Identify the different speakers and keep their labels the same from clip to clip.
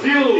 Speaker 1: Brasil!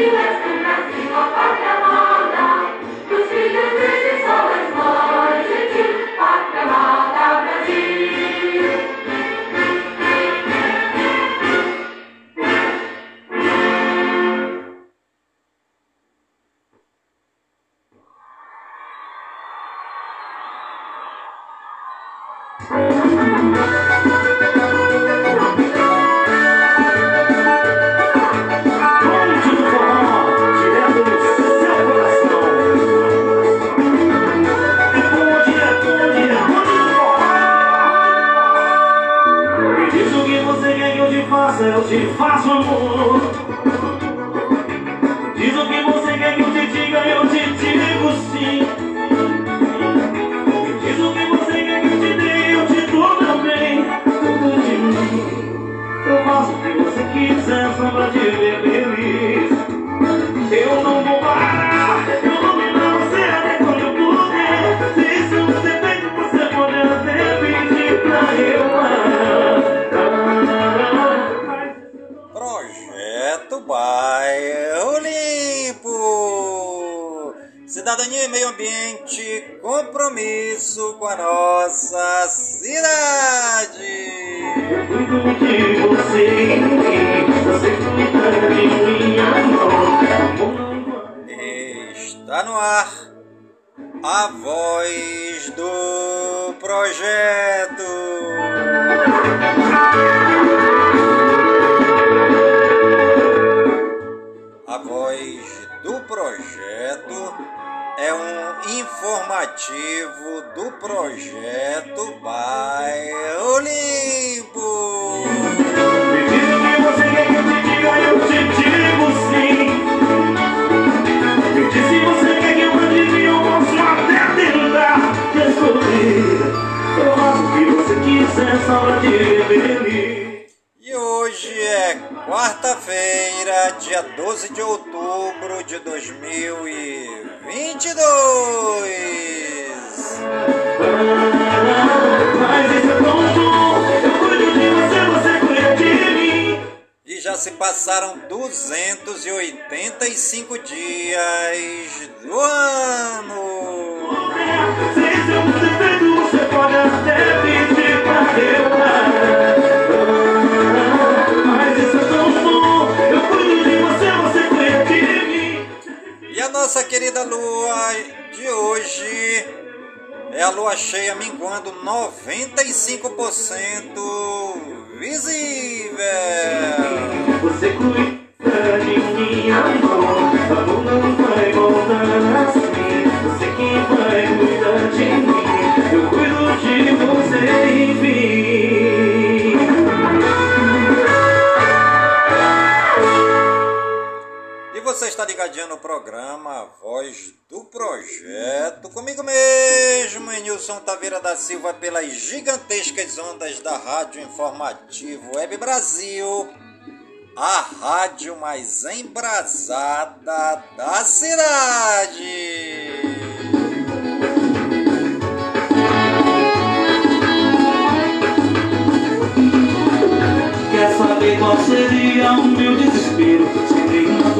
Speaker 2: Thank you. projeto. A voz do projeto é um informativo do projeto Bairro Limpo. E hoje é quarta-feira, dia 12 de outubro de 2022. Mas esse é. E já se passaram 285 dias do ano. Se seu defeito, você pode até E a nossa querida lua de hoje é a lua cheia minguando 95% visível. Você está ligadinho no programa Voz do Projeto, comigo mesmo, Nilson Taveira da Silva, pelas gigantescas ondas da Rádio Informativo Web Brasil, a rádio mais embrasada da cidade. Quer saber qual seria o meu?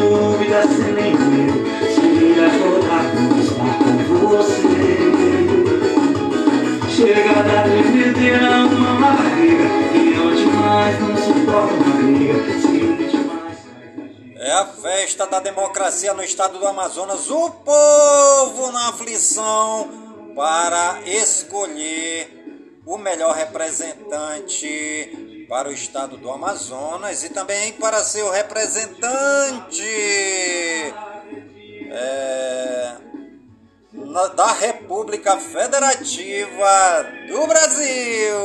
Speaker 2: Dúvida, sem nem medo Seria acordar por estar com você. Chega da tremedeira uma barriga E onde mais não suporta uma briga. É a festa da democracia no estado do Amazonas, o povo na aflição para escolher o melhor representante para o estado do Amazonas e também para seu representante é, na, da República Federativa do Brasil.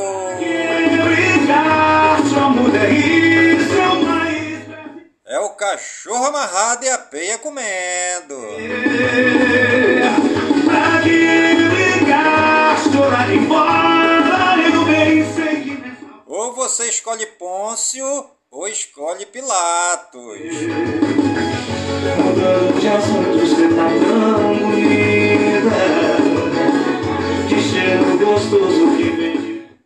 Speaker 2: É o cachorro amarrado e a peia comendo. Ou você escolhe Pôncio ou escolhe Pilatos.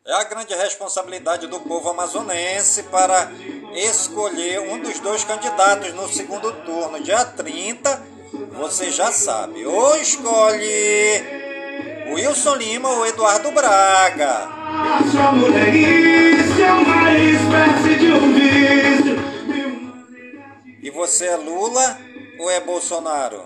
Speaker 2: É a grande responsabilidade do povo amazonense para escolher um dos dois candidatos no segundo turno, dia 30. Você já sabe, ou escolhe Wilson Lima ou Eduardo Braga. Sua mulherícia é uma espécie de um vício. E você é Lula ou é Bolsonaro?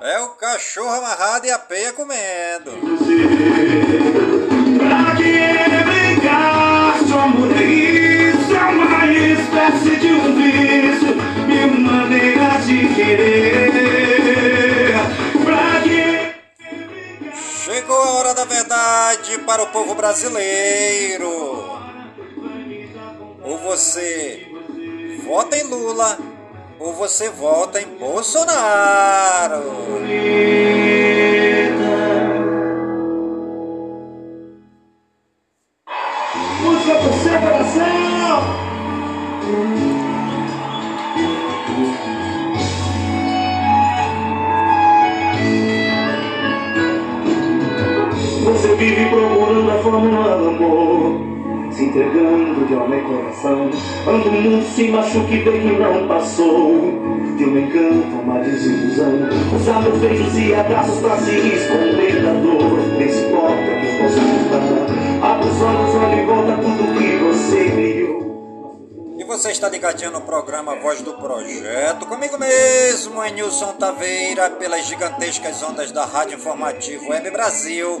Speaker 2: É o cachorro amarrado e a peia comendo. Pra que brincar, sua mulherícia é uma espécie de um vício. Minha maneira de querer. Chegou a hora da verdade para o povo brasileiro. Ou você vota em Lula, ou você vota em Bolsonaro. Música por separação. Você vive procurando a fórmula do amor Se entregando de alma e coração Quando o mundo se machuque bem que não passou De um encanto, uma desilusão Usar beijos e abraços pra se esconder da dor Nem se importa que eu possa ajudar Abre os olhos, olha e volta tudo que você e você está ligadinho no programa Voz do Projeto, comigo mesmo, é Nilson Taveira, pelas gigantescas ondas da Rádio Informativo Web Brasil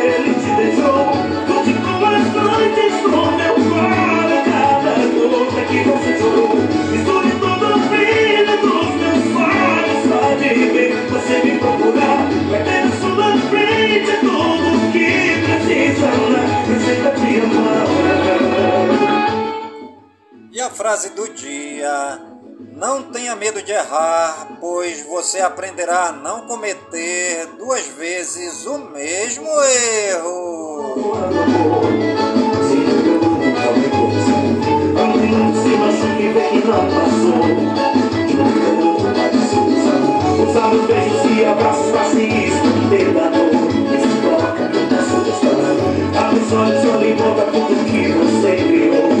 Speaker 3: Frase do dia. Não tenha medo de errar, pois você aprenderá a não cometer duas vezes o mesmo erro.
Speaker 2: Abre os olhos, olha e volta tudo que você criou.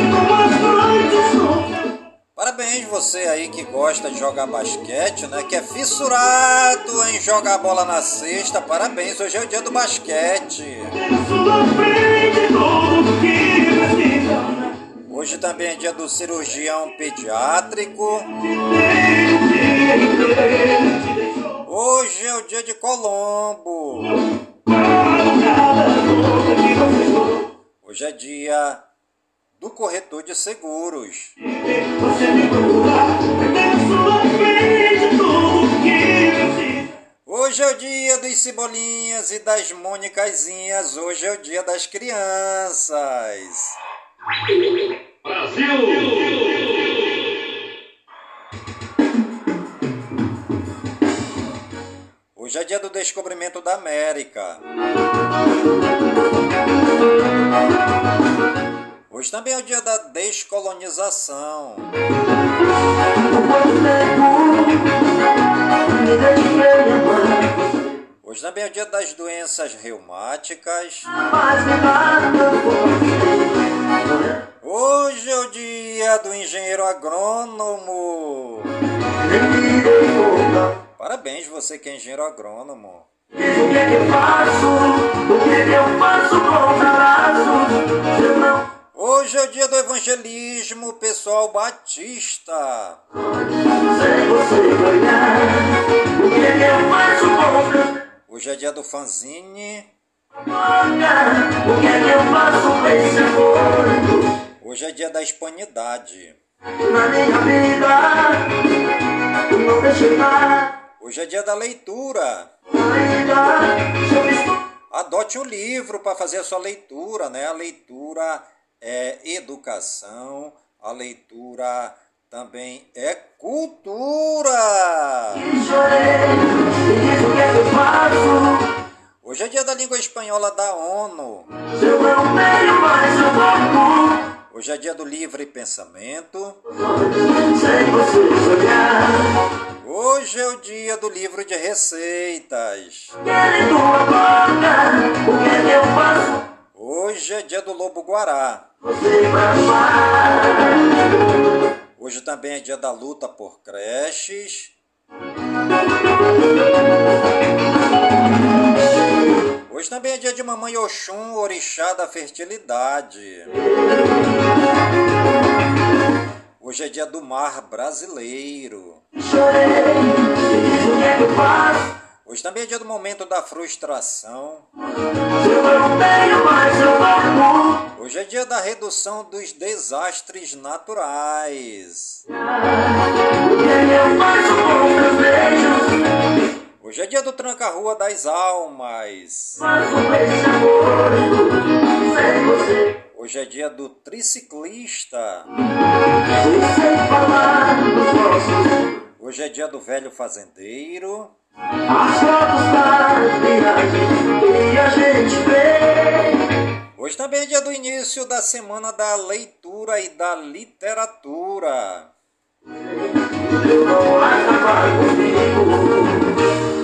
Speaker 3: Parabéns você aí que gosta de jogar basquete, né? Que é fissurado em jogar bola na cesta. Parabéns, hoje é o dia do basquete. Hoje também é dia do cirurgião pediátrico. Hoje é o dia de Colombo. Hoje é dia do corretor de seguros. Hoje é o dia dos cebolinhas e das mônicazinhas. Hoje é o dia das crianças. Hoje é dia do descobrimento da América. Hoje também é o dia da descolonização. Hoje também é o dia das doenças reumáticas. Hoje é o dia do engenheiro agrônomo. Parabéns, você que é engenheiro agrônomo.
Speaker 2: O que é que eu faço, o que é que eu faço com eu não
Speaker 3: Hoje é o dia do evangelismo pessoal batista.
Speaker 2: o
Speaker 3: Hoje é dia do fanzine.
Speaker 2: o
Speaker 3: Hoje é dia da hispanidade. Hoje é dia da leitura. Adote um livro para fazer a sua leitura, né? A leitura é educação, a leitura também é cultura. Hoje é dia da língua espanhola da ONU. Hoje é dia do livre pensamento. Hoje é o dia do livro de receitas. Hoje é dia do lobo guará. Hoje também é dia da luta por creches. Hoje também é dia de mamãe Oxum, orixá da fertilidade. Hoje é dia do mar brasileiro.
Speaker 2: Chorei,
Speaker 3: Hoje também é dia do momento da frustração. Hoje é dia da redução dos desastres naturais. Hoje é dia do tranca-rua das almas. Hoje é dia do triciclista. Hoje é dia do velho fazendeiro.
Speaker 2: As fotos que a gente fez.
Speaker 3: Hoje também é dia do início da semana da leitura e da literatura.
Speaker 2: Eu não acabar comigo.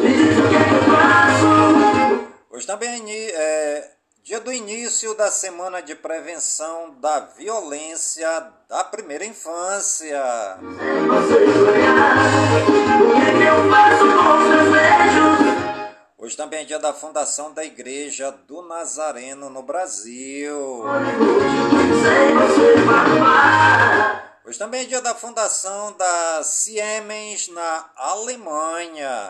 Speaker 2: Me diz o que é que eu faço?
Speaker 3: Hoje também é dia do início da semana de prevenção da violência da primeira infância. Hoje também é dia da fundação da Igreja do Nazareno no Brasil. Hoje também é dia da fundação da Siemens na Alemanha.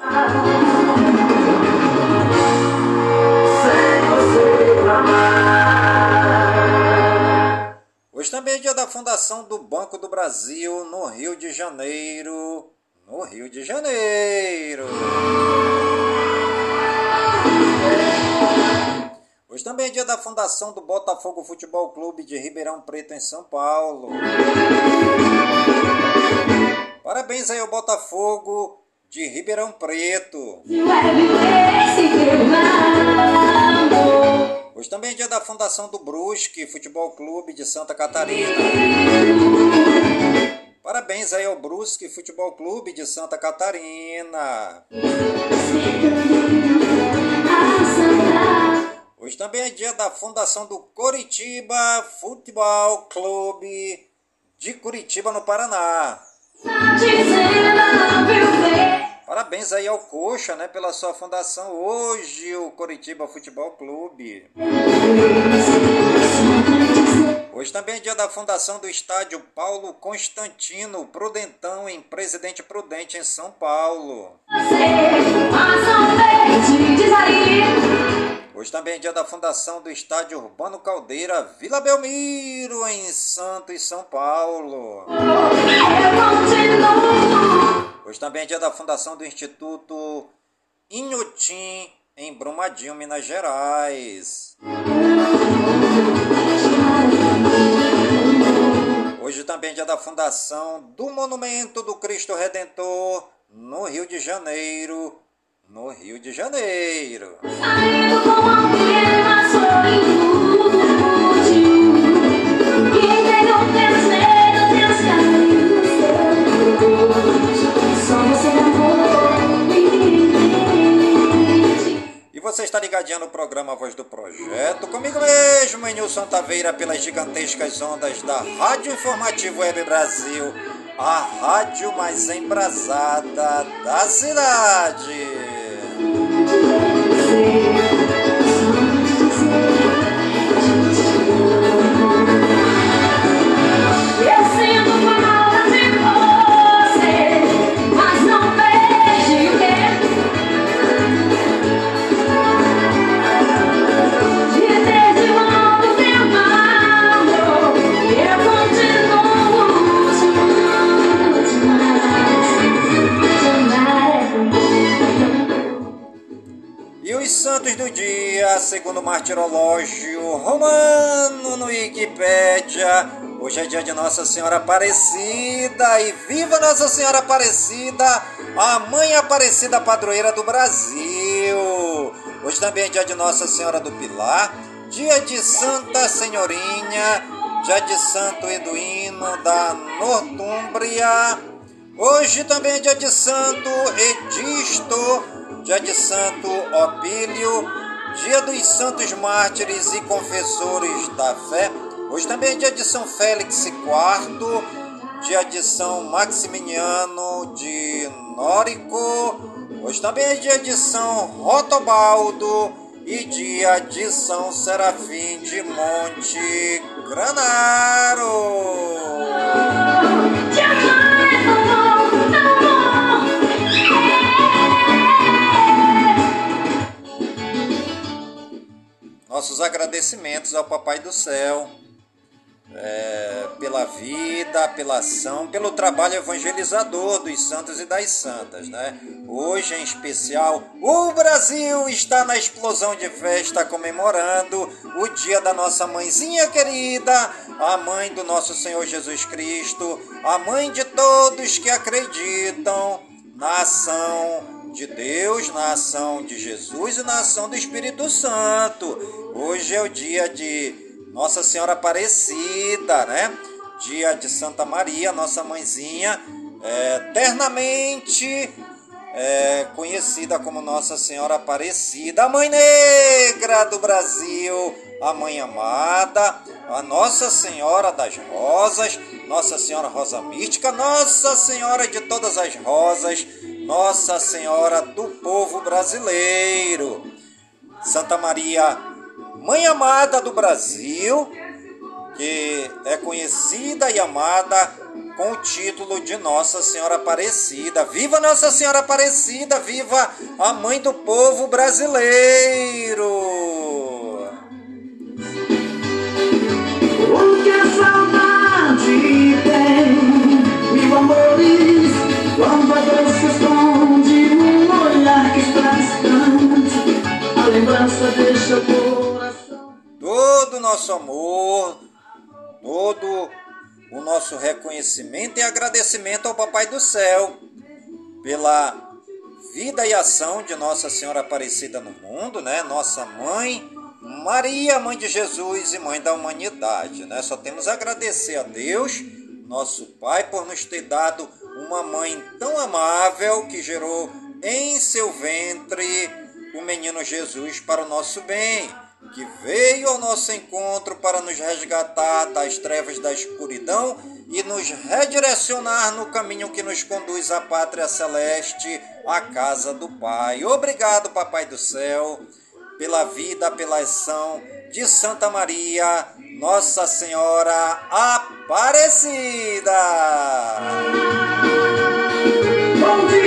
Speaker 3: Hoje também é dia da fundação do Banco do Brasil no Rio de Janeiro. No Rio de Janeiro. Hoje também é dia da fundação do Botafogo Futebol Clube de Ribeirão Preto, em São Paulo. Parabéns aí ao Botafogo de Ribeirão Preto. Hoje também é dia da fundação do Brusque Futebol Clube de Santa Catarina. Parabéns aí ao Brusque Futebol Clube de Santa Catarina. Hoje também é dia da fundação do Coritiba Futebol Clube de Curitiba, no Paraná. Aí ao Coxa, né, pela sua fundação hoje, o Coritiba Futebol Clube. Hoje também é dia da fundação do estádio Paulo Constantino Prudentão, em Presidente Prudente, em São Paulo. Hoje também é dia da fundação do estádio Urbano Caldeira, Vila Belmiro, em Santos, São Paulo. Hoje também é dia da fundação do Instituto Inhotim, em Brumadinho, Minas Gerais. Hoje também é dia da fundação do Monumento do Cristo Redentor, no Rio de Janeiro, no Rio de Janeiro. Saindo com alguém, mas E você está ligadinho no programa Voz do Projeto, comigo mesmo, Nilson Taveira, pelas gigantescas ondas da Rádio Informativo Web Brasil, a rádio mais embrasada da cidade. Segundo o martirológio romano no Wikipédia. Hoje é dia de Nossa Senhora Aparecida e viva Nossa Senhora Aparecida, a mãe Aparecida padroeira do Brasil. Hoje também é dia de Nossa Senhora do Pilar, dia de Santa Senhorinha, dia de Santo Eduino da Nortúmbria. Hoje também é dia de Santo Edisto dia de Santo Opílio, dia dos Santos Mártires e Confessores da Fé. Hoje também é dia de São Félix IV, dia de São Maximiliano de Nórico. Hoje também é dia de São Rotobaldo e dia de São Serafim de Monte Granaro. Nossos agradecimentos ao Papai do Céu é, pela vida, pela ação, pelo trabalho evangelizador dos santos e das santas, né? Hoje em especial, o Brasil está na explosão de festa comemorando o dia da nossa mãezinha querida, a mãe do nosso Senhor Jesus Cristo, a mãe de todos que acreditam na ação de Deus, na ação de Jesus e na ação do Espírito Santo. Hoje é o dia de Nossa Senhora Aparecida, né? Dia de Santa Maria, nossa mãezinha, é, eternamente é, conhecida como Nossa Senhora Aparecida, a Mãe Negra do Brasil, a Mãe Amada, a Nossa Senhora das Rosas, Nossa Senhora Rosa Mística, Nossa Senhora de todas as rosas, Nossa Senhora do povo brasileiro, Santa Maria, Mãe Amada do Brasil, que é conhecida e amada com o título de Nossa Senhora Aparecida. Viva Nossa Senhora Aparecida! Viva a Mãe do Povo Brasileiro!
Speaker 2: Lembrança deixa o coração.
Speaker 3: Todo nosso amor, todo o nosso reconhecimento e agradecimento ao Papai do Céu pela vida e ação de Nossa Senhora Aparecida no mundo, né? Nossa mãe, Maria, mãe de Jesus e mãe da humanidade, né? Só temos a agradecer a Deus, nosso Pai, por nos ter dado uma mãe tão amável que gerou em seu ventre o menino Jesus para o nosso bem que veio ao nosso encontro para nos resgatar das trevas da escuridão e nos redirecionar no caminho que nos conduz à pátria celeste, à casa do Pai. Obrigado, Papai do céu, pela vida, pela ação de Santa Maria, Nossa Senhora Aparecida.
Speaker 2: Bom dia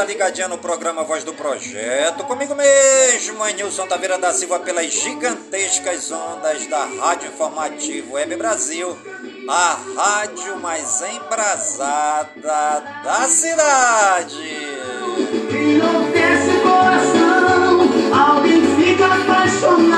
Speaker 3: está ligadinha no programa Voz do Projeto, comigo mesmo, Nilson Taveira da Silva, pelas gigantescas ondas da Rádio Informativo Web Brasil, a rádio mais embrasada da cidade.
Speaker 2: Coração, alguém fica apaixonado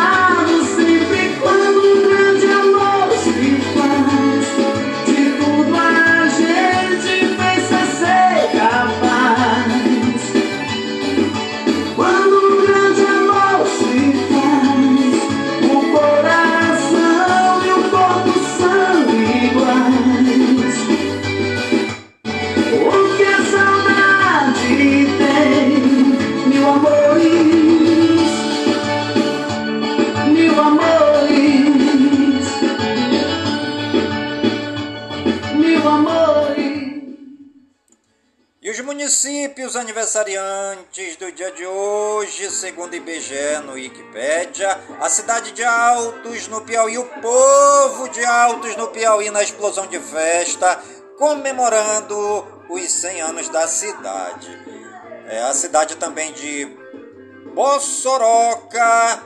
Speaker 3: aniversariantes do dia de hoje, segundo IBGE no Wikipédia, a cidade de Altos no Piauí, o povo de Altos no Piauí na explosão de festa, comemorando os 100 anos da cidade. É a cidade também de Bossoroca,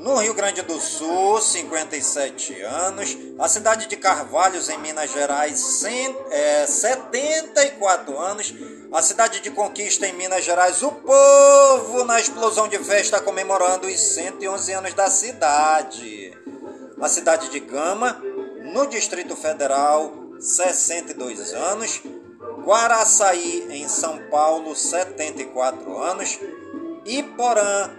Speaker 3: no Rio Grande do Sul, 57 anos. A cidade de Carvalhos, em Minas Gerais, 100, é, 74 anos. A cidade de Conquista, em Minas Gerais, o povo na explosão de festa comemorando os 111 anos da cidade. A cidade de Gama, no Distrito Federal, 62 anos. Guaraçaí, em São Paulo, 74 anos. Iporã,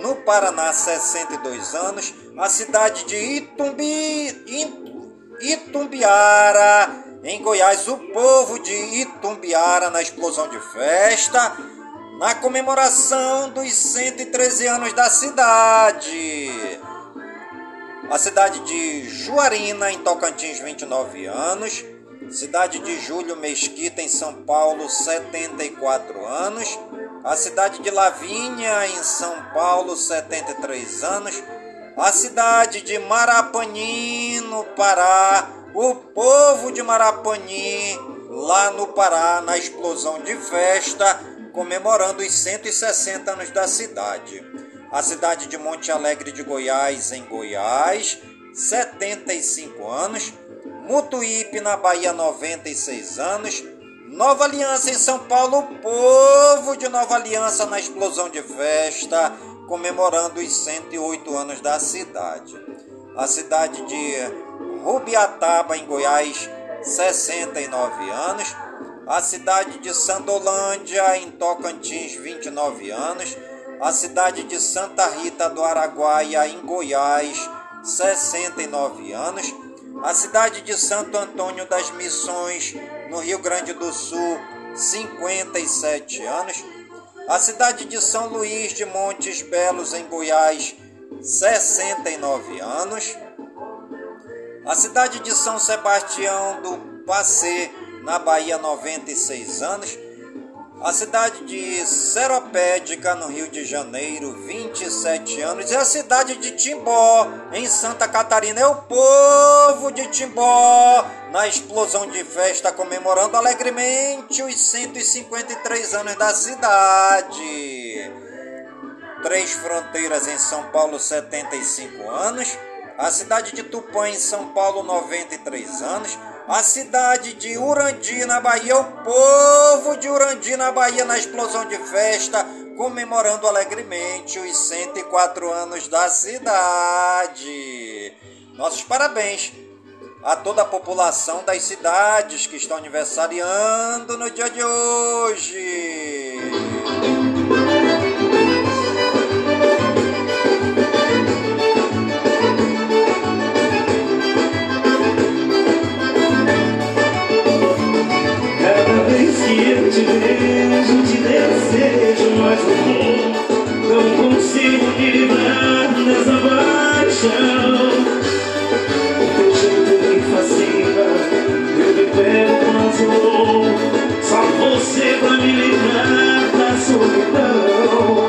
Speaker 3: no Paraná, 62 anos. A cidade de Itumbi, It- Itumbiara, em Goiás, o povo de Itumbiara na explosão de festa, na comemoração dos 113 anos da cidade. A cidade de Juarina, em Tocantins, 29 anos. Cidade de Júlio Mesquita, em São Paulo, 74 anos. A cidade de Lavínia, em São Paulo, 73 anos. A cidade de Marapani, no Pará. O povo de Marapani, lá no Pará, na explosão de festa, comemorando os 160 anos da cidade. A cidade de Monte Alegre de Goiás, em Goiás, 75 anos. Mutuípe, na Bahia, 96 anos. Nova Aliança em São Paulo, povo de Nova Aliança na explosão de festa, comemorando os 108 anos da cidade. A cidade de Rubiataba, em Goiás, 69 anos. A cidade de Sandolândia, em Tocantins, 29 anos. A cidade de Santa Rita do Araguaia, em Goiás, 69 anos. A cidade de Santo Antônio das Missões, no Rio Grande do Sul, 57 anos. A cidade de São Luís de Montes Belos, em Goiás, 69 anos. A cidade de São Sebastião do Passê, na Bahia, 96 anos. A cidade de Seropédica, no Rio de Janeiro, 27 anos. E a cidade de Timbó, em Santa Catarina. É o povo de Timbó, na explosão de festa, comemorando alegremente os 153 anos da cidade. Três Fronteiras, em São Paulo, 75 anos a cidade de Tupã, em São Paulo, 93 anos, a cidade de Urandi, na Bahia, o povo de Urandi, na Bahia, na explosão de festa, comemorando alegremente os 104 anos da cidade. Nossos parabéns a toda a população das cidades que estão aniversariando no dia de hoje.
Speaker 2: Te vejo, te desejo mais um. Não consigo me livrar dessa paixão. O teu jeito me fascina, eu me mas eu Só você pra me livrar da solidão.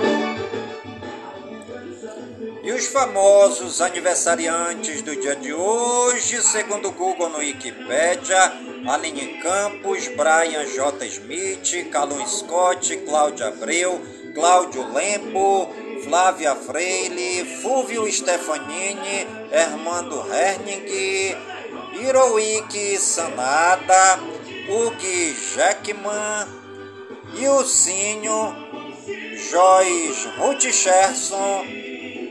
Speaker 3: E os famosos aniversariantes do dia de hoje, segundo o Google no Wikipedia, Aline Campos, Brian J. Smith, Calum Scott, Cláudio Abreu, Cláudio Lempo, Flávia Freire, Fúvio Stefanini, Hermando Herning, Hiroiki Sanada, Hugo Jackman, Ilcinho, Joyce Ruth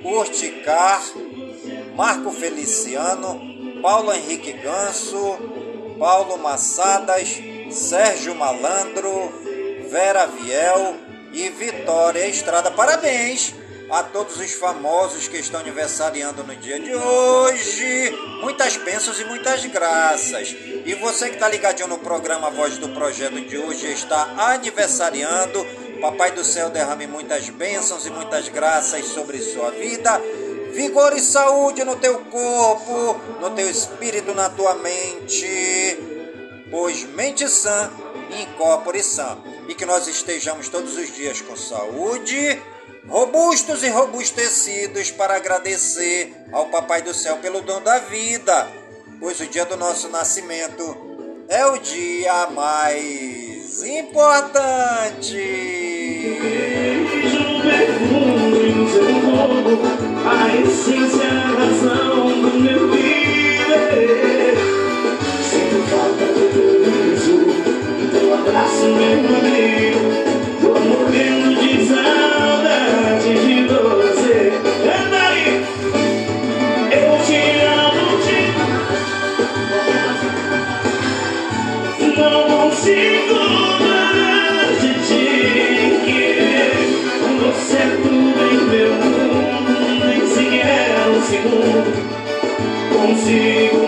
Speaker 3: Urticar, Marco Feliciano, Paulo Henrique Ganso, Paulo Massadas, Sérgio Malandro, Vera Viel e Vitória Estrada. Parabéns a todos os famosos que estão aniversariando no dia de hoje. Muitas bênçãos e muitas graças. E você que está ligadinho no programa Voz do Projeto de hoje está aniversariando. Papai do céu derrame muitas bênçãos e muitas graças sobre sua vida vigor e saúde no teu corpo, no teu espírito, na tua mente, pois mente sã incorpore sã. E que nós estejamos todos os dias com saúde, robustos e robustecidos para agradecer ao Papai do Céu pelo dom da vida, pois o dia do nosso nascimento é o dia mais importante
Speaker 2: a essência, a razão do meu viver. Sinto falta do teu riso, do teu abraço, meu amigo. Consigo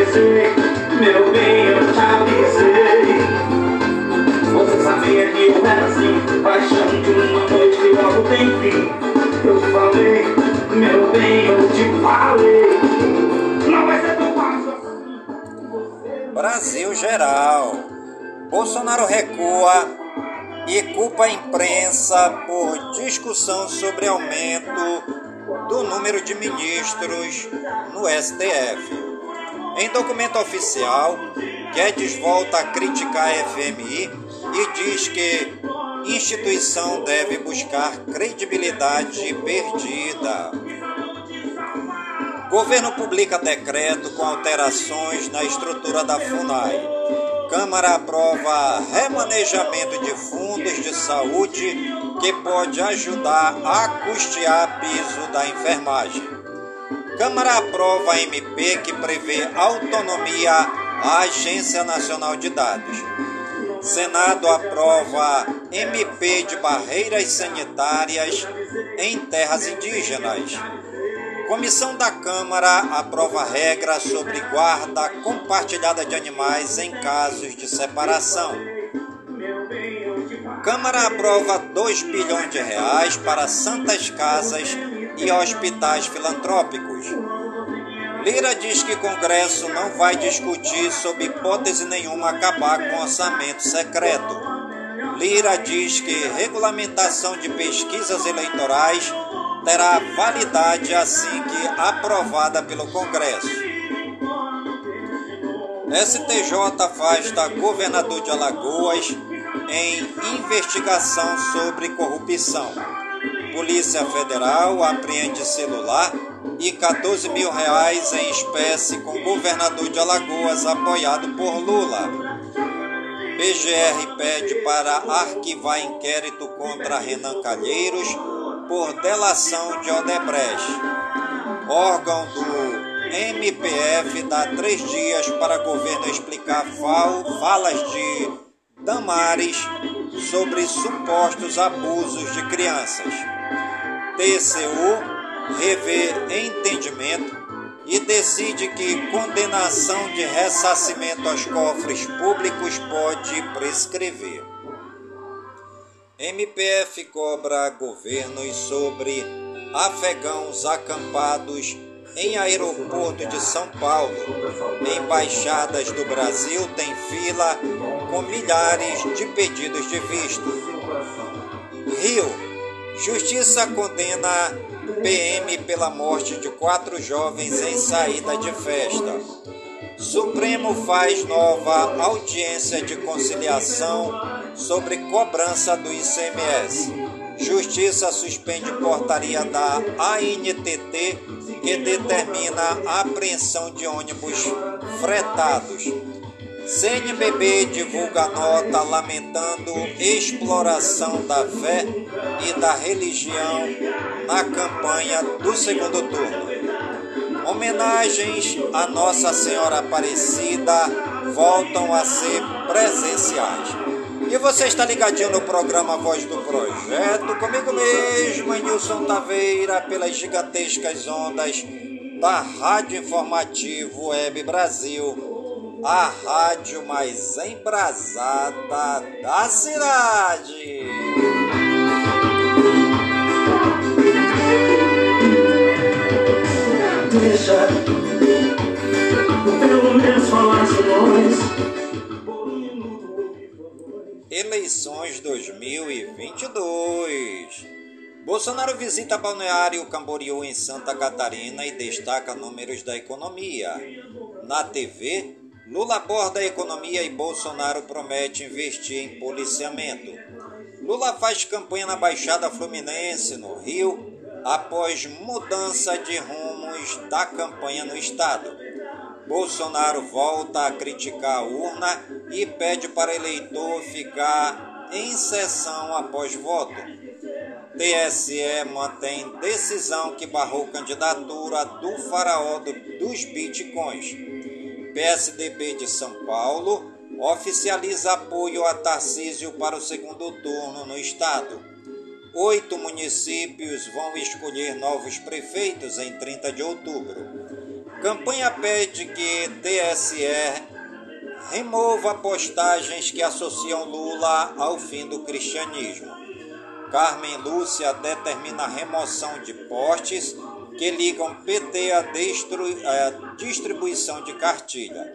Speaker 2: Avisei, meu bem, eu te avisei. Você sabia que eu era assim, paixão de uma noite que logo tem fim. Eu te falei, meu bem, eu te falei. Não vai ser tão fácil assim.
Speaker 3: Brasil geral. Bolsonaro recua e culpa a imprensa por discussão sobre aumento do número de ministros no STF. Em documento oficial, Guedes volta a criticar a FMI e diz que instituição deve buscar credibilidade perdida. Governo publica decreto com alterações na estrutura da FUNAI. Câmara aprova remanejamento de fundos de saúde que pode ajudar a custear piso da enfermagem. Câmara aprova a MP que prevê autonomia à Agência Nacional de Dados. Senado aprova MP de barreiras sanitárias em terras indígenas. Comissão da Câmara aprova regra sobre guarda compartilhada de animais em casos de separação. Câmara aprova 2 bilhões de reais para santas casas e hospitais filantrópicos. Lira diz que Congresso não vai discutir sob hipótese nenhuma acabar com orçamento secreto. Lira diz que regulamentação de pesquisas eleitorais terá validade assim que aprovada pelo Congresso. STJ afasta governador de Alagoas em investigação sobre corrupção. Polícia Federal apreende celular e 14 mil reais em espécie com governador de Alagoas apoiado por Lula. PGR pede para arquivar inquérito contra Renan Calheiros por delação de Odebrecht. Órgão do MPF dá três dias para governo explicar falas de Damares sobre supostos abusos de crianças. TCU revê entendimento e decide que condenação de ressarcimento aos cofres públicos pode prescrever. MPF cobra governos sobre afegãos acampados em aeroporto de São Paulo. Embaixadas do Brasil têm fila com milhares de pedidos de visto. Rio. Justiça condena PM pela morte de quatro jovens em saída de festa. Supremo faz nova audiência de conciliação sobre cobrança do ICMS. Justiça suspende portaria da ANTT que determina a apreensão de ônibus fretados. CNBB divulga nota lamentando exploração da fé e da religião na campanha do segundo turno. Homenagens a Nossa Senhora Aparecida voltam a ser presenciais. E você está ligadinho no programa Voz do Projeto, comigo mesmo, Nilson Taveira, pelas gigantescas ondas da Rádio Informativo Web Brasil, a rádio mais embrasada da cidade.
Speaker 2: Deixa, pelo menos falar sobre nós.
Speaker 3: Eleições 2022. Bolsonaro visita Balneário Camboriú em Santa Catarina e destaca números da economia. Na TV, Lula aborda a economia e Bolsonaro promete investir em policiamento. Lula faz campanha na Baixada Fluminense, no Rio, após mudança de rumos da campanha no estado. Bolsonaro volta a criticar a urna e pede para eleitor ficar em sessão após voto. TSE mantém decisão que barrou candidatura do faraó dos bitcoins. PSDB de São Paulo oficializa apoio a Tarcísio para o segundo turno no estado. Oito municípios vão escolher novos prefeitos em 30 de outubro. Campanha pede que TSE remova postagens que associam Lula ao fim do cristianismo. Carmen Lúcia determina a remoção de postes que ligam PT à distribuição de cartilha.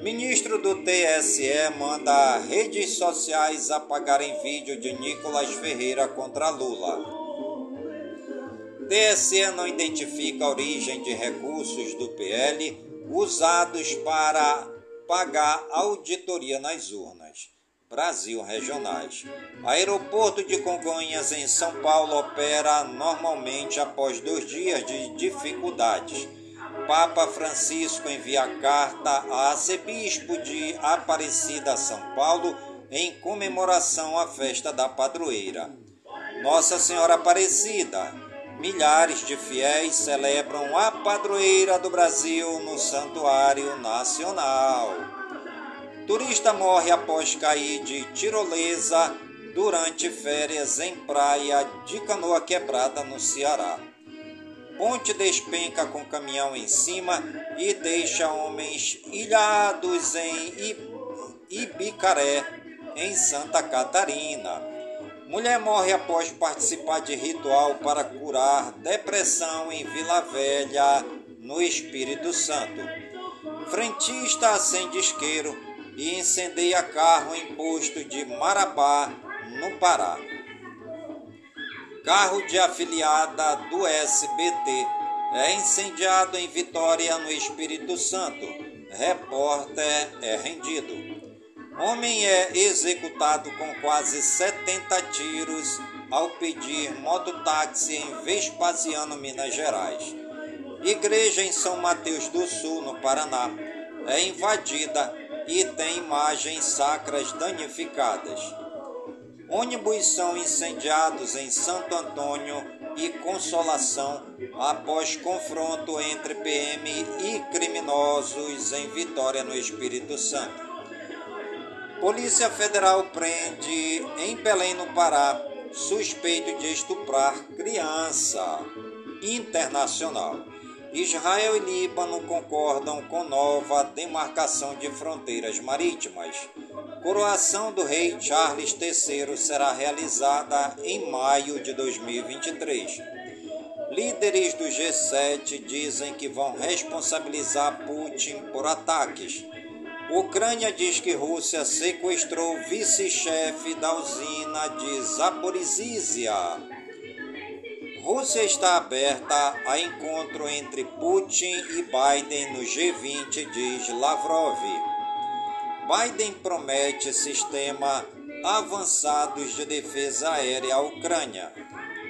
Speaker 3: Ministro do TSE manda redes sociais apagarem vídeo de Nicolas Ferreira contra Lula. TSE não identifica a origem de recursos do PL usados para pagar auditoria nas urnas. Brasil Regionais. Aeroporto de Congonhas, em São Paulo, opera normalmente após dois dias de dificuldades. Papa Francisco envia carta a arcebispo de Aparecida, São Paulo, em comemoração à festa da padroeira. Nossa Senhora Aparecida. Milhares de fiéis celebram a padroeira do Brasil no Santuário Nacional. Turista morre após cair de tirolesa durante férias em praia de canoa quebrada no Ceará. Ponte despenca com caminhão em cima e deixa homens ilhados em Ibicaré, em Santa Catarina. Mulher morre após participar de ritual para curar depressão em Vila Velha, no Espírito Santo. Frentista acende isqueiro e incendeia carro em posto de Marabá, no Pará. Carro de afiliada do SBT é incendiado em Vitória, no Espírito Santo. Repórter é rendido. Homem é executado com quase 70 tiros ao pedir mototáxi em Vespasiano, Minas Gerais. Igreja em São Mateus do Sul, no Paraná, é invadida e tem imagens sacras danificadas. Ônibus são incendiados em Santo Antônio e Consolação após confronto entre PM e criminosos em Vitória, no Espírito Santo. Polícia Federal prende em Belém, no Pará, suspeito de estuprar criança. Internacional. Israel e Líbano concordam com nova demarcação de fronteiras marítimas. Coroação do rei Charles III será realizada em maio de 2023. Líderes do G7 dizem que vão responsabilizar Putin por ataques. Ucrânia diz que Rússia sequestrou vice-chefe da usina de Zaporizhia. Rússia está aberta a encontro entre Putin e Biden no G20, diz Lavrov. Biden promete sistema avançados de defesa aérea à Ucrânia.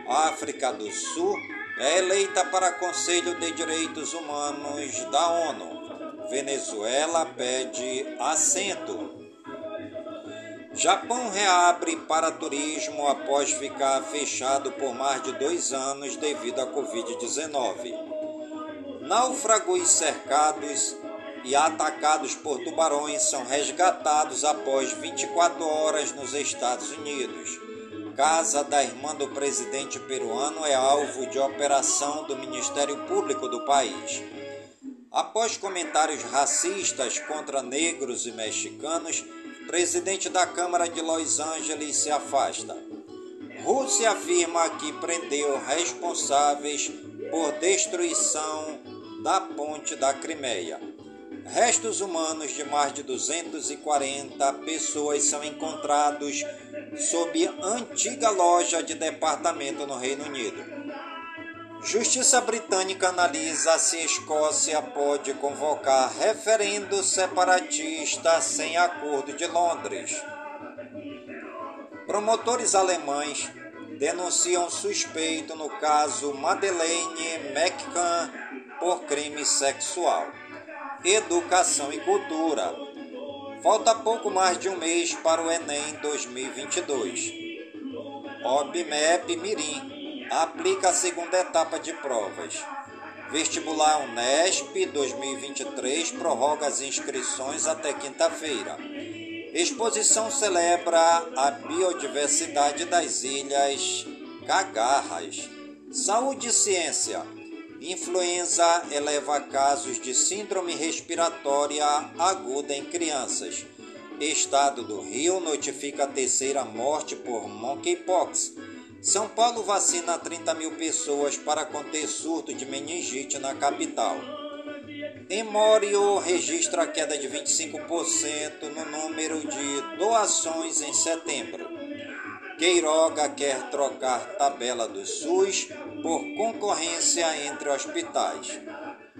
Speaker 3: África do Sul é eleita para Conselho de Direitos Humanos da ONU. Venezuela pede assento. Japão reabre para turismo após ficar fechado por mais de dois anos devido à Covid-19. Náufragos cercados e atacados por tubarões são resgatados após 24 horas nos Estados Unidos. Casa da irmã do presidente peruano é alvo de operação do Ministério Público do país. Após comentários racistas contra negros e mexicanos, Presidente da Câmara de Los Angeles se afasta. Rússia afirma que prendeu responsáveis por destruição da ponte da Crimeia. Restos humanos de mais de 240 pessoas são encontrados sob antiga loja de departamento no Reino Unido. Justiça britânica analisa se Escócia pode convocar referendo separatista sem acordo de Londres. Promotores alemães denunciam suspeito no caso Madeleine McCann por crime sexual. Educação e cultura. Falta pouco mais de um mês para o Enem 2022. OBMEP Mirim aplica a segunda etapa de provas. Vestibular Unesp 2023 prorroga as inscrições até quinta-feira. Exposição celebra a biodiversidade das ilhas Cagarras. Saúde e ciência. Influenza eleva casos de síndrome respiratória aguda em crianças. Estado do Rio notifica a terceira morte por monkeypox. São Paulo vacina 30 mil pessoas para conter surto de meningite na capital. Emório registra queda de 25% no número de doações em setembro. Queiroga quer trocar tabela do SUS por concorrência entre hospitais.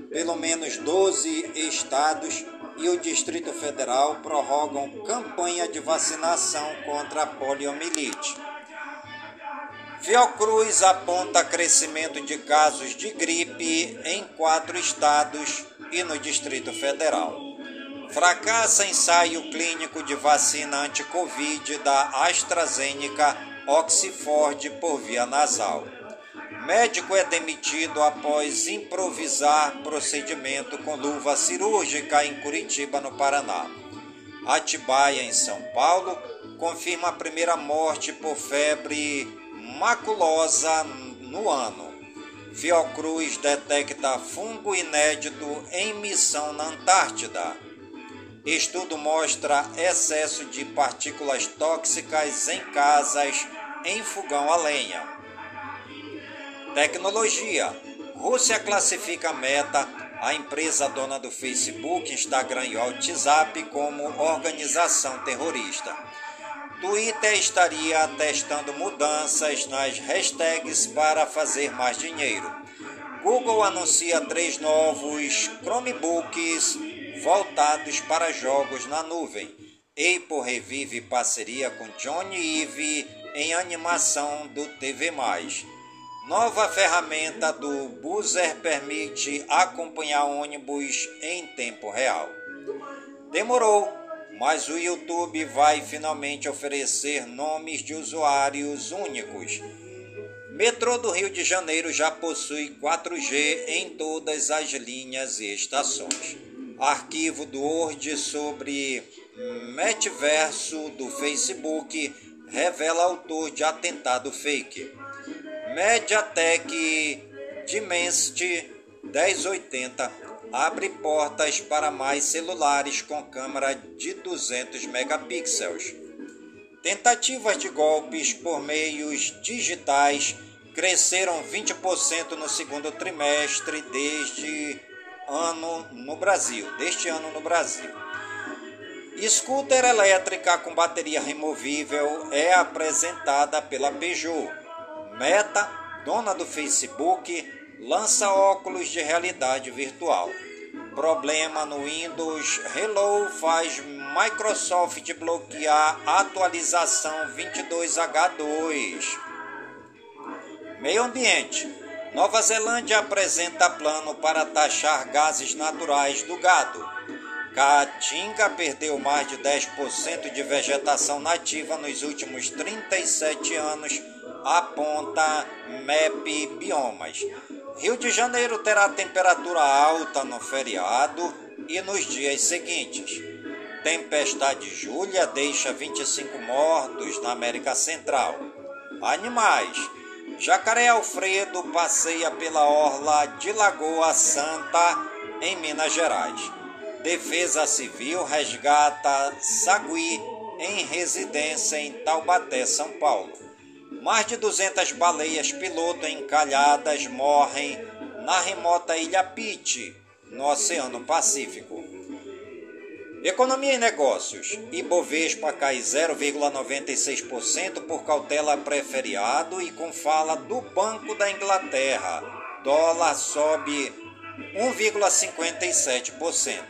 Speaker 3: Pelo menos 12 estados e o Distrito Federal prorrogam campanha de vacinação contra a poliomielite. Fiocruz aponta crescimento de casos de gripe em quatro estados e no Distrito Federal. Fracassa ensaio clínico de vacina anti-Covid da AstraZeneca Oxford por via nasal. Médico é demitido após improvisar procedimento com luva cirúrgica em Curitiba, no Paraná. Atibaia, em São Paulo, confirma a primeira morte por febre maculosa no ano. Fiocruz detecta fungo inédito em missão na Antártida. Estudo mostra excesso de partículas tóxicas em casas em fogão a lenha. Tecnologia. Rússia classifica Meta, a empresa dona do Facebook, Instagram e WhatsApp, como organização terrorista. Twitter estaria testando mudanças nas hashtags para fazer mais dinheiro. Google anuncia três novos Chromebooks voltados para jogos na nuvem. Apple revive parceria com Johnny Ive em animação do TV+. Nova ferramenta do Buzzer permite acompanhar ônibus em tempo real. Demorou, mas o YouTube vai finalmente oferecer nomes de usuários únicos. Metrô do Rio de Janeiro já possui 4G em todas as linhas e estações. Arquivo do Word sobre metaverso do Facebook revela autor de atentado fake. MediaTek Dimensity 1080 abre portas para mais celulares com câmera de 200 megapixels. Tentativas de golpes por meios digitais cresceram 20% no segundo trimestre ano no Brasil, deste ano no Brasil. Scooter elétrica com bateria removível é apresentada pela Peugeot. Meta, dona do Facebook, lança óculos de realidade virtual. Problema no Windows Hello faz Microsoft bloquear atualização 22H2. Meio Ambiente. Nova Zelândia apresenta plano para taxar gases naturais do gado. Caatinga perdeu mais de 10% de vegetação nativa nos últimos 37 anos aponta MEP Biomas. Rio de Janeiro terá temperatura alta no feriado e nos dias seguintes. Tempestade Júlia deixa 25 mortos na América Central. Animais. Jacaré Alfredo passeia pela orla de Lagoa Santa, em Minas Gerais. Defesa Civil resgata Sagui em residência em Taubaté, São Paulo. Mais de 200 baleias piloto encalhadas morrem na remota ilha Pitt, no Oceano Pacífico. Economia e negócios. Ibovespa cai 0,96% por cautela pré-feriado e com fala do Banco da Inglaterra. Dólar sobe 1,57%.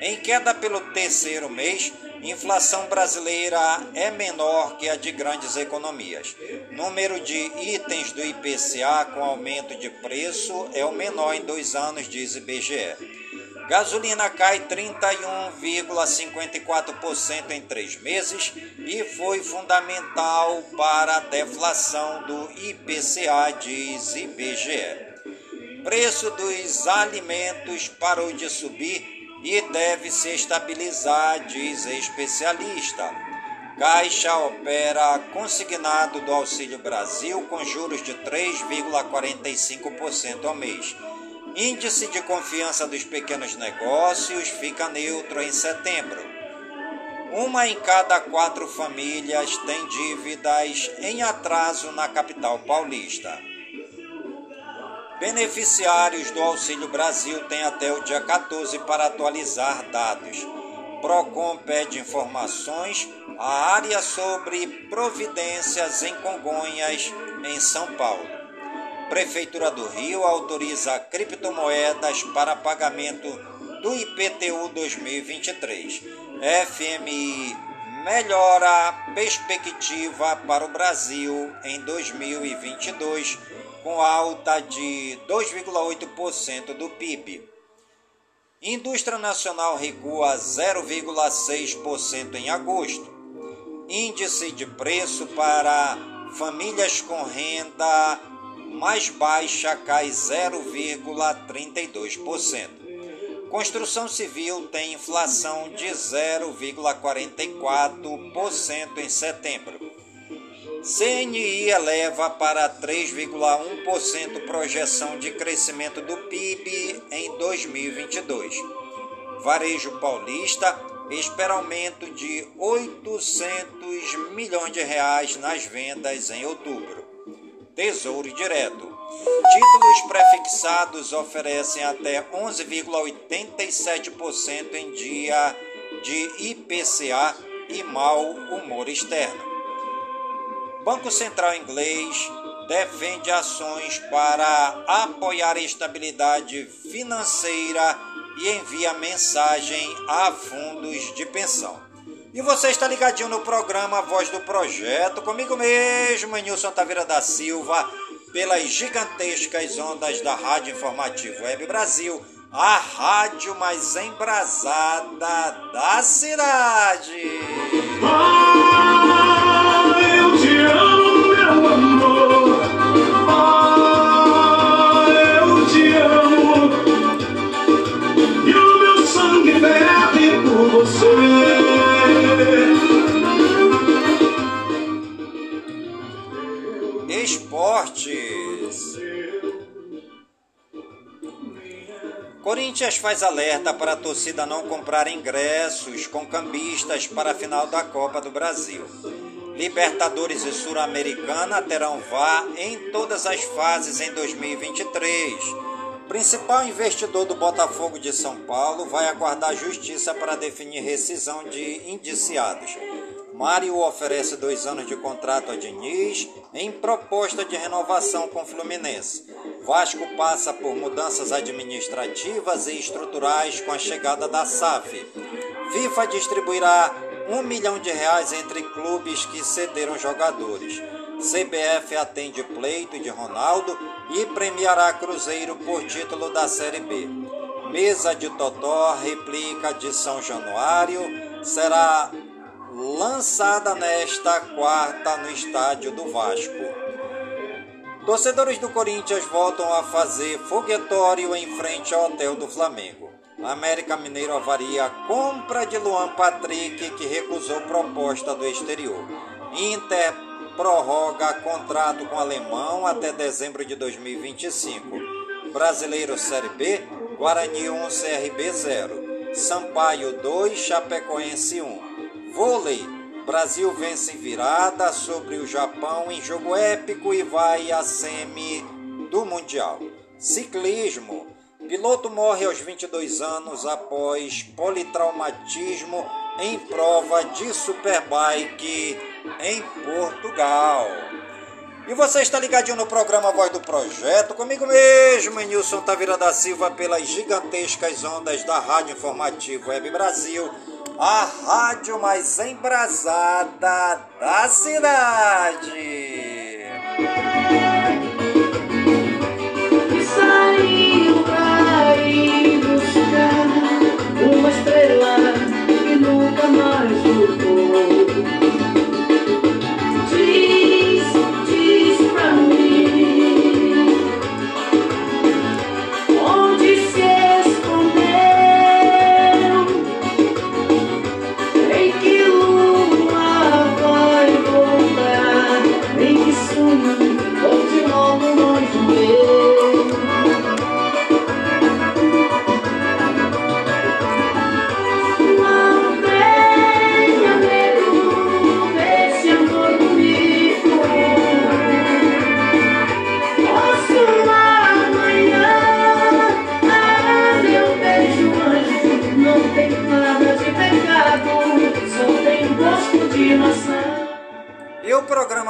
Speaker 3: Em queda pelo terceiro mês, Inflação brasileira é menor que a de grandes economias. Número de itens do IPCA com aumento de preço é o menor em dois anos, diz IBGE. Gasolina cai 31,54% em três meses e foi fundamental para a deflação do IPCA, diz IBGE. Preço dos alimentos parou de subir e deve se estabilizar, diz especialista. Caixa opera consignado do Auxílio Brasil com juros de 3,45% ao mês. Índice de confiança dos pequenos negócios fica neutro em setembro. Uma em cada quatro famílias tem dívidas em atraso na capital paulista. Beneficiários do Auxílio Brasil têm até o dia 14 para atualizar dados. Procon pede informações à área sobre providências em Congonhas, em São Paulo. Prefeitura do Rio autoriza criptomoedas para pagamento do IPTU 2023. FMI melhora a perspectiva para o Brasil em 2022 com alta de 2,8% do PIB. Indústria nacional recua 0,6% em agosto. Índice de preço para famílias com renda mais baixa cai 0,32%. Construção civil tem inflação de 0,44% em setembro. CNI eleva para 3,1% projeção de crescimento do PIB em 2022. Varejo Paulista espera aumento de 800 milhões de reais nas vendas em outubro. Tesouro Direto. Títulos prefixados oferecem até 11,87% em dia de IPCA e mau humor externo. Banco Central inglês defende ações para apoiar a estabilidade financeira e envia mensagem a fundos de pensão. E você está ligadinho no programa Voz do Projeto, comigo mesmo, Nilson Taveira da Silva, pelas gigantescas ondas da Rádio Informativo Web Brasil, a rádio mais embrasada da cidade. Corinthians faz alerta para a torcida não comprar ingressos com cambistas para a final da Copa do Brasil. Libertadores e Sul-Americana terão VAR em todas as fases em 2023. Principal investidor do Botafogo de São Paulo vai aguardar justiça para definir rescisão de indiciados. Mário oferece dois anos de contrato a Diniz em proposta de renovação com Fluminense. Vasco passa por mudanças administrativas e estruturais com a chegada da SAF. FIFA distribuirá um milhão de reais entre clubes que cederam jogadores. CBF atende pleito de Ronaldo e premiará Cruzeiro por título da Série B. Mesa de Totó, replica de São Januário, será lançada nesta quarta no estádio do Vasco. Torcedores do Corinthians voltam a fazer foguetório em frente ao hotel do Flamengo. América Mineiro avaria a compra de Luan Patrick, que recusou proposta do exterior. Inter prorroga contrato com o alemão até dezembro de 2025. Brasileiro Série B, Guarani 1, CRB 0. Sampaio 2, Chapecoense 1. Vôlei. Brasil vence virada sobre o Japão em jogo épico e vai à semi do Mundial. Ciclismo. Piloto morre aos 22 anos após politraumatismo em prova de superbike em Portugal. E você está ligadinho no programa Voz do Projeto, comigo mesmo, Nilson Taveira da Silva, pelas gigantescas ondas da Rádio Informativo Web Brasil a rádio mais embrasada da cidade.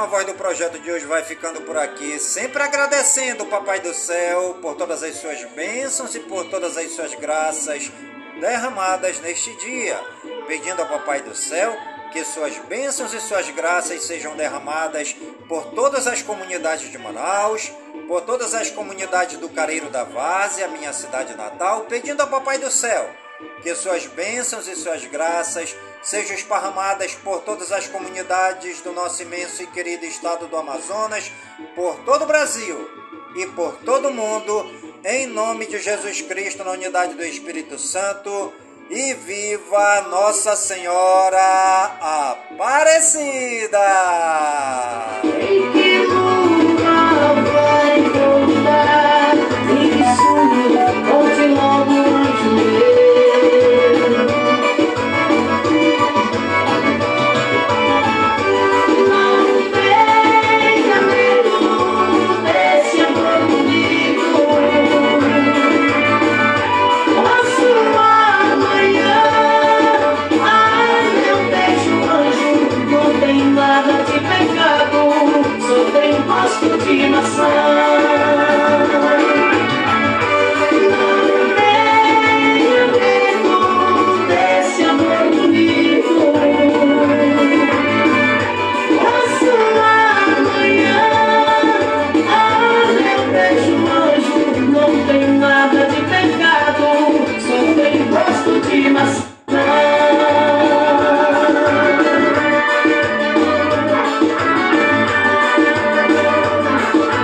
Speaker 3: Voz do Projeto de hoje vai ficando por aqui, sempre agradecendo o Papai do Céu por todas as suas bênçãos e por todas as suas graças derramadas neste dia, pedindo ao Papai do Céu que suas bênçãos e suas graças sejam derramadas por todas as comunidades de Manaus, por todas as comunidades do Careiro da Várzea, minha cidade natal, pedindo ao Papai do Céu que suas bênçãos e suas graças sejam esparramadas por todas as comunidades do nosso imenso e querido estado do Amazonas, por todo o Brasil e por todo o mundo, em nome de Jesus Cristo, na unidade do Espírito Santo. E viva Nossa Senhora Aparecida!